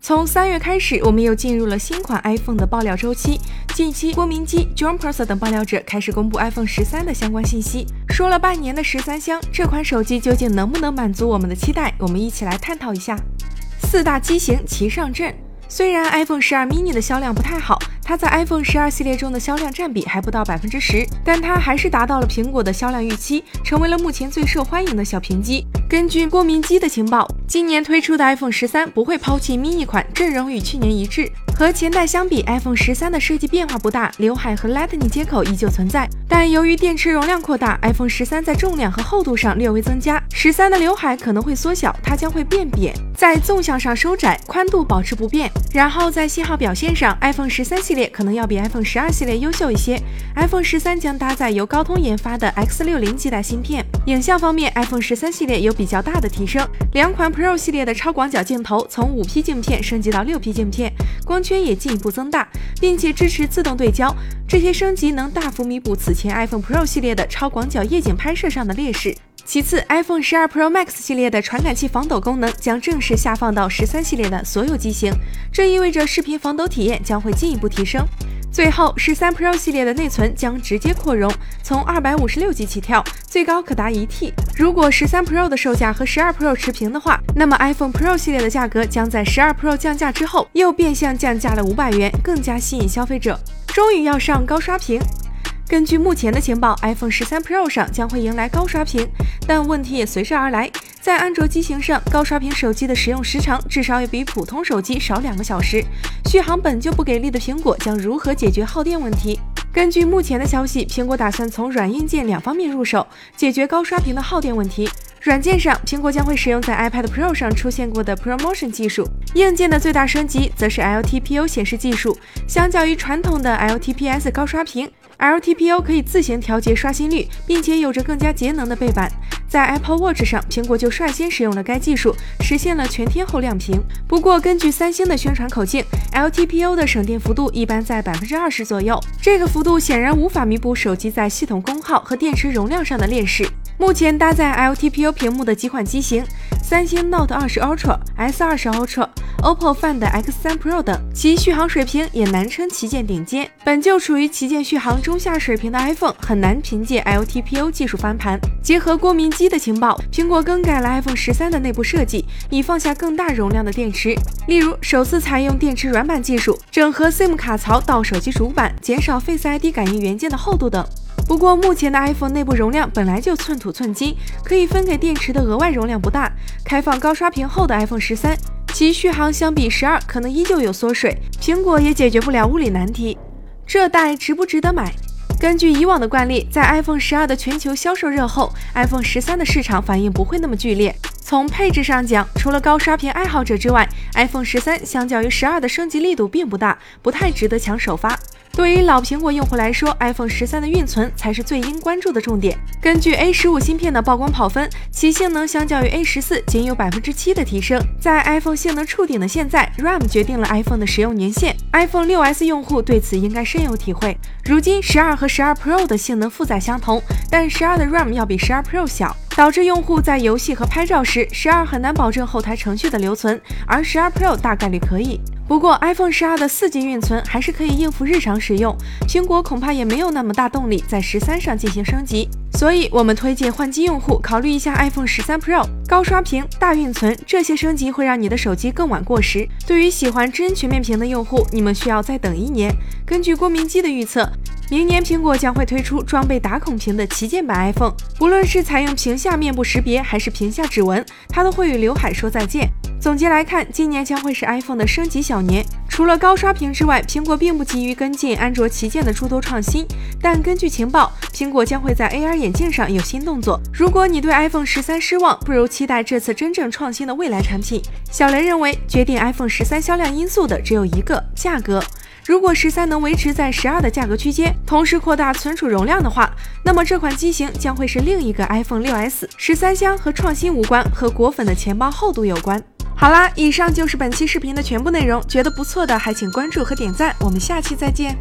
从三月开始，我们又进入了新款 iPhone 的爆料周期。近期，郭明基、John Prosser 等爆料者开始公布 iPhone 十三的相关信息。说了半年的十三香，这款手机究竟能不能满足我们的期待？我们一起来探讨一下。四大机型齐上阵。虽然 iPhone 十二 mini 的销量不太好，它在 iPhone 十二系列中的销量占比还不到百分之十，但它还是达到了苹果的销量预期，成为了目前最受欢迎的小屏机。根据郭明基的情报，今年推出的 iPhone 十三不会抛弃 mini 款，阵容与去年一致。和前代相比，iPhone 十三的设计变化不大，刘海和 Lightning 接口依旧存在。但由于电池容量扩大，iPhone 十三在重量和厚度上略微增加，十三的刘海可能会缩小，它将会变扁，在纵向上收窄，宽度保持不变。然后在信号表现上，iPhone 十三系列可能要比 iPhone 十二系列优秀一些。iPhone 十三将搭载由高通研发的 X 六零基带芯片。影像方面，iPhone 十三系列有比较大的提升，两款 Pro 系列的超广角镜头从五 P 镜片升级到六 P 镜片，光圈也进一步增大，并且支持自动对焦。这些升级能大幅弥补此前 iPhone Pro 系列的超广角夜景拍摄上的劣势。其次，iPhone 十二 Pro Max 系列的传感器防抖功能将正式下放到十三系列的所有机型，这意味着视频防抖体验将会进一步提升。最后，十三 Pro 系列的内存将直接扩容，从二百五十六 G 起跳，最高可达一 T。如果十三 Pro 的售价和十二 Pro 持平的话，那么 iPhone Pro 系列的价格将在十二 Pro 降价之后又变相降价了五百元，更加吸引消费者。终于要上高刷屏。根据目前的情报，iPhone 十三 Pro 上将会迎来高刷屏，但问题也随之而来。在安卓机型上，高刷屏手机的使用时长至少也比普通手机少两个小时，续航本就不给力的苹果将如何解决耗电问题？根据目前的消息，苹果打算从软硬件两方面入手，解决高刷屏的耗电问题。软件上，苹果将会使用在 iPad Pro 上出现过的 ProMotion 技术；硬件的最大升级则是 LTPO 显示技术。相较于传统的 LTPS 高刷屏，LTPO 可以自行调节刷新率，并且有着更加节能的背板。在 Apple Watch 上，苹果就率先使用了该技术，实现了全天候亮屏。不过，根据三星的宣传口径，LTPO 的省电幅度一般在百分之二十左右，这个幅度显然无法弥补手机在系统功耗和电池容量上的劣势。目前搭载 LTPO 屏幕的几款机型，三星 Note 20 Ultra、S 20 Ultra、OPPO Find X3 Pro 等，其续航水平也难称旗舰顶尖。本就处于旗舰续航中下水平的 iPhone，很难凭借 LTPO 技术翻盘。结合郭明基的情报，苹果更改了 iPhone 十三的内部设计，以放下更大容量的电池，例如首次采用电池软板技术，整合 SIM 卡槽到手机主板，减少 Face ID 感应元件的厚度等。不过，目前的 iPhone 内部容量本来就寸土寸金，可以分给电池的额外容量不大。开放高刷屏后的 iPhone 十三，其续航相比十二可能依旧有缩水，苹果也解决不了物理难题。这代值不值得买？根据以往的惯例，在 iPhone 十二的全球销售热后，iPhone 十三的市场反应不会那么剧烈。从配置上讲，除了高刷屏爱好者之外，iPhone 十三相较于十二的升级力度并不大，不太值得抢首发。对于老苹果用户来说，iPhone 十三的运存才是最应关注的重点。根据 A 十五芯片的曝光跑分，其性能相较于 A 十四仅有百分之七的提升。在 iPhone 性能触顶的现在，RAM 决定了 iPhone 的使用年限。iPhone 六 S 用户对此应该深有体会。如今十二和十二 Pro 的性能负载相同，但十二的 RAM 要比十二 Pro 小，导致用户在游戏和拍照时，十二很难保证后台程序的留存，而十二 Pro 大概率可以。不过，iPhone 十二的四 G 运存还是可以应付日常使用，苹果恐怕也没有那么大动力在十三上进行升级，所以我们推荐换机用户考虑一下 iPhone 十三 Pro，高刷屏、大运存这些升级会让你的手机更晚过时。对于喜欢真全面屏的用户，你们需要再等一年。根据郭明基的预测，明年苹果将会推出装备打孔屏的旗舰版 iPhone，不论是采用屏下面部识别还是屏下指纹，它都会与刘海说再见。总结来看，今年将会是 iPhone 的升级小年。除了高刷屏之外，苹果并不急于跟进安卓旗舰的诸多创新。但根据情报，苹果将会在 AR 眼镜上有新动作。如果你对 iPhone 十三失望，不如期待这次真正创新的未来产品。小雷认为，决定 iPhone 十三销量因素的只有一个价格。如果十三能维持在十二的价格区间，同时扩大存储容量的话，那么这款机型将会是另一个 iPhone 六 S。十三香和创新无关，和果粉的钱包厚度有关。好啦，以上就是本期视频的全部内容。觉得不错的还请关注和点赞，我们下期再见。